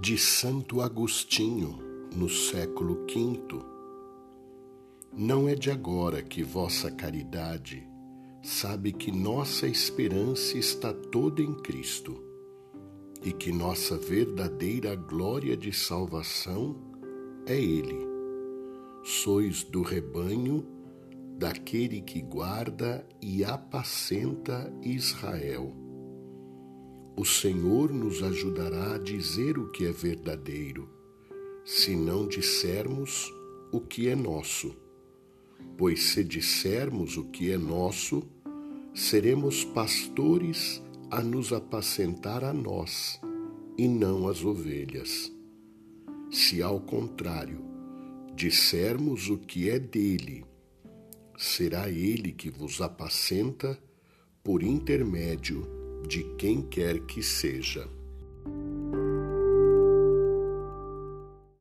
de Santo Agostinho, no século V. Não é de agora que vossa caridade sabe que nossa esperança está toda em Cristo e que nossa verdadeira glória de salvação é Ele. Sois do rebanho daquele que guarda e apacenta Israel. O Senhor nos ajudará a dizer o que é verdadeiro, se não dissermos o que é nosso. Pois se dissermos o que é nosso, seremos pastores a nos apacentar a nós e não as ovelhas. Se ao contrário dissermos o que é dele, será ele que vos apacenta por intermédio de quem quer que seja.